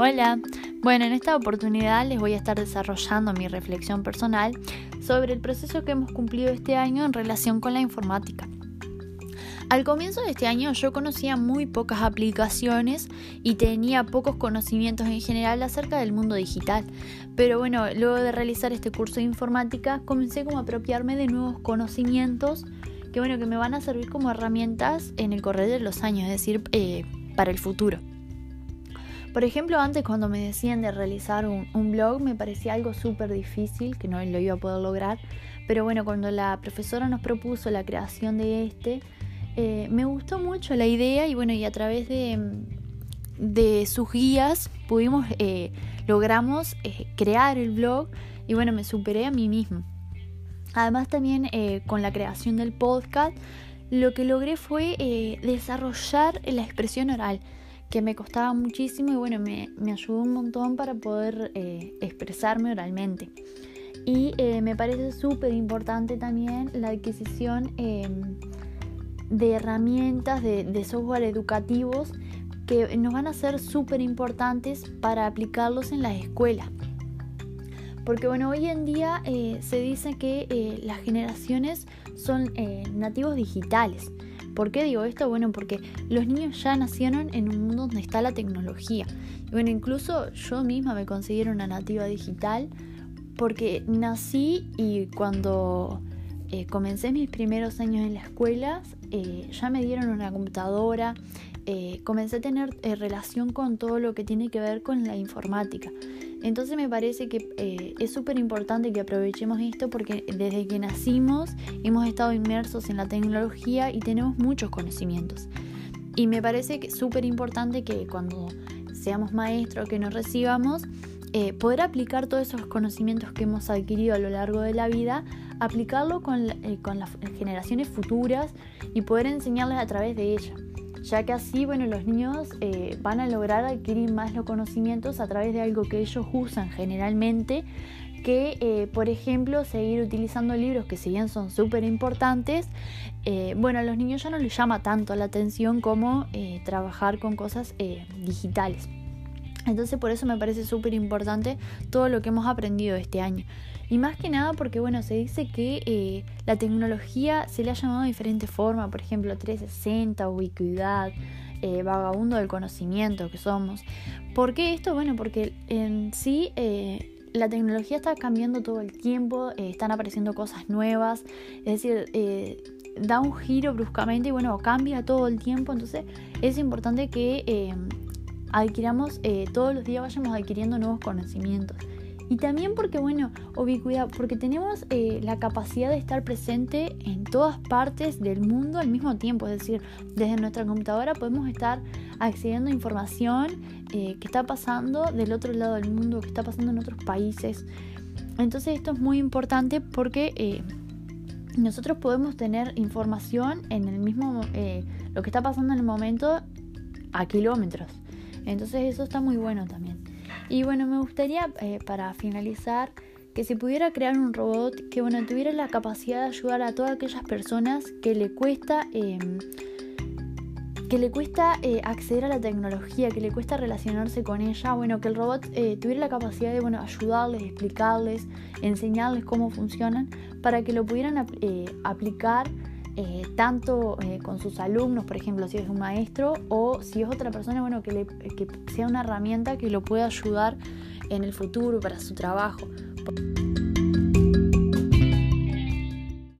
Hola, bueno, en esta oportunidad les voy a estar desarrollando mi reflexión personal sobre el proceso que hemos cumplido este año en relación con la informática. Al comienzo de este año yo conocía muy pocas aplicaciones y tenía pocos conocimientos en general acerca del mundo digital. Pero bueno, luego de realizar este curso de informática comencé como a apropiarme de nuevos conocimientos que bueno, que me van a servir como herramientas en el correr de los años, es decir, eh, para el futuro. Por ejemplo, antes cuando me decían de realizar un, blog me parecía algo súper difícil, que no lo iba a poder lograr, pero bueno, cuando la profesora nos propuso la creación de este, eh, me gustó mucho la idea y bueno, y a través de, sus guías pudimos, eh, logramos eh, crear el blog y bueno, me superé a mí mismo. Además también con la creación del podcast, lo que logré fue desarrollar la expresión oral que me costaba muchísimo y bueno, me, ayudó un montón para poder eh, expresarme oralmente. Y eh, me parece súper importante también la adquisición em, de herramientas, de, software educativos que nos van a ser súper importantes para aplicarlos en las escuelas. Porque bueno, hoy en día eh, se dice que las generaciones son nativos digitales. ¿Por qué digo esto? Bueno, porque los niños ya nacieron en un mundo donde está la tecnología. Bueno, incluso yo misma me considero una nativa digital porque nací y cuando eh, comencé mis primeros años en la escuela eh, ya me dieron una computadora, eh, comencé a tener relación con todo lo que tiene que ver con la informática. Entonces me parece que eh, es súper importante que aprovechemos esto porque desde que nacimos hemos estado inmersos en la tecnología y tenemos muchos conocimientos. Y me parece súper importante que cuando seamos maestros, que nos recibamos, eh, poder aplicar todos esos conocimientos que hemos adquirido a lo largo de la vida, aplicarlo con, eh, con las generaciones futuras y poder enseñarles a través de ellas ya que así, bueno, los niños eh, van a lograr adquirir más los conocimientos a través de algo que ellos usan generalmente, que eh, por ejemplo seguir utilizando libros que si bien son súper importantes, eh, bueno, a los niños ya no les llama tanto la atención como trabajar con cosas digitales. Entonces por eso me parece súper importante todo lo que hemos aprendido este año. Y más que nada porque, bueno, se dice que eh, la tecnología se le ha llamado de diferentes formas, por ejemplo, 360, ubicuidad, eh, vagabundo del conocimiento que somos. ¿Por qué esto? Bueno, porque en sí eh, la tecnología está cambiando todo el tiempo, están apareciendo cosas nuevas, es decir, da un giro bruscamente y bueno, cambia todo el tiempo, entonces es importante que adquiramos, todos los días vayamos adquiriendo nuevos conocimientos. Y también porque, bueno, ubicuidad, porque tenemos eh, la capacidad de estar presente en todas partes del mundo al mismo tiempo. Es decir, desde nuestra computadora podemos estar accediendo a información eh, que está pasando del otro lado del mundo, que está pasando en otros países. Entonces esto es muy importante porque eh, nosotros podemos tener información en el mismo, lo que está pasando en el momento a kilómetros. Entonces eso está muy bueno también. Y bueno, me gustaría eh, para finalizar que se pudiera crear un robot que bueno, tuviera la capacidad de ayudar a todas aquellas personas que le cuesta... Em, que le cuesta eh, acceder a la tecnología, que le cuesta relacionarse con ella, bueno, que el robot eh, tuviera la capacidad de bueno, ayudarles, explicarles, enseñarles cómo funcionan, para que lo pudieran aplicar eh, tanto eh, con sus alumnos, por ejemplo, si es un maestro, o si es otra persona, bueno, que, le, que sea una herramienta que lo pueda ayudar en el futuro para su trabajo.